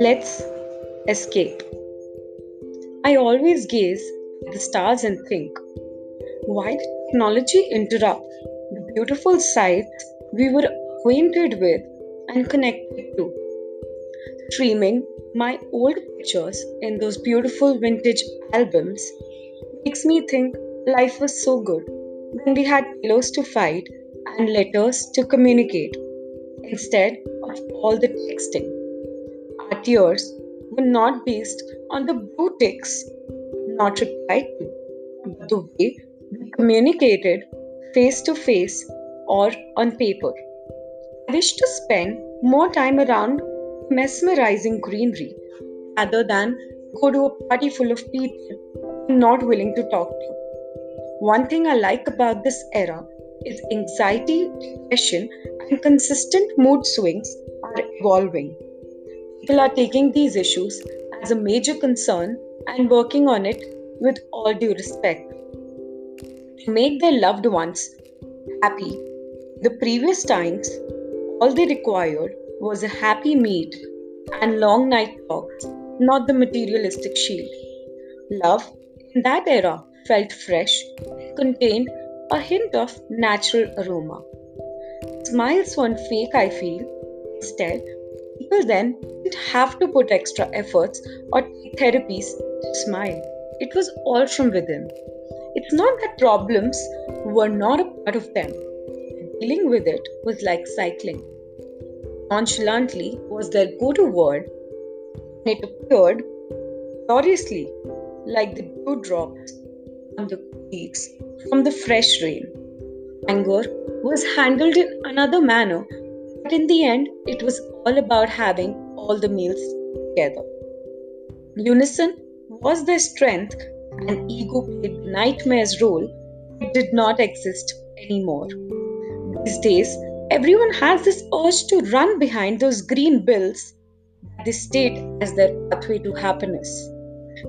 Let's escape. I always gaze at the stars and think, why did technology interrupt the beautiful sights we were acquainted with and connected to? Streaming my old pictures in those beautiful vintage albums makes me think life was so good when we had pillows to fight and letters to communicate instead of all the texting. Our tears were not based on the blue ticks not replied to, but the way we communicated face to face or on paper. I wish to spend more time around mesmerizing greenery rather than go to a party full of people I'm not willing to talk to. One thing I like about this era is anxiety, depression, and consistent mood swings are evolving. People are taking these issues as a major concern and working on it with all due respect. To make their loved ones happy, the previous times, all they required was a happy meet and long night talks, not the materialistic shield. Love in that era felt fresh, contained a hint of natural aroma. Smiles weren't fake, I feel. Instead, people then didn't have to put extra efforts or therapies to smile. It was all from within. It's not that problems were not a part of them. Dealing with it was like cycling. Nonchalantly was their go to word, and it appeared gloriously like the dew drops on the cheeks from the fresh rain. Anger was handled in another manner, but in the end, it was all about having all the meals together. Unison was their strength, and ego played nightmare's role. It did not exist anymore. These days, everyone has this urge to run behind those green bills that they state as their pathway to happiness.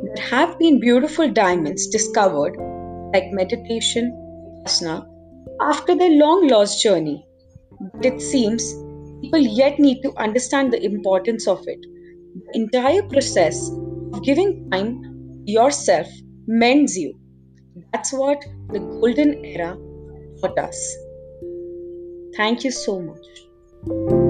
There have been beautiful diamonds discovered, like meditation, asana, after their long lost journey. But it seems people yet need to understand the importance of it. The entire process of giving time yourself mends you. That's what the golden era taught us. Thank you so much.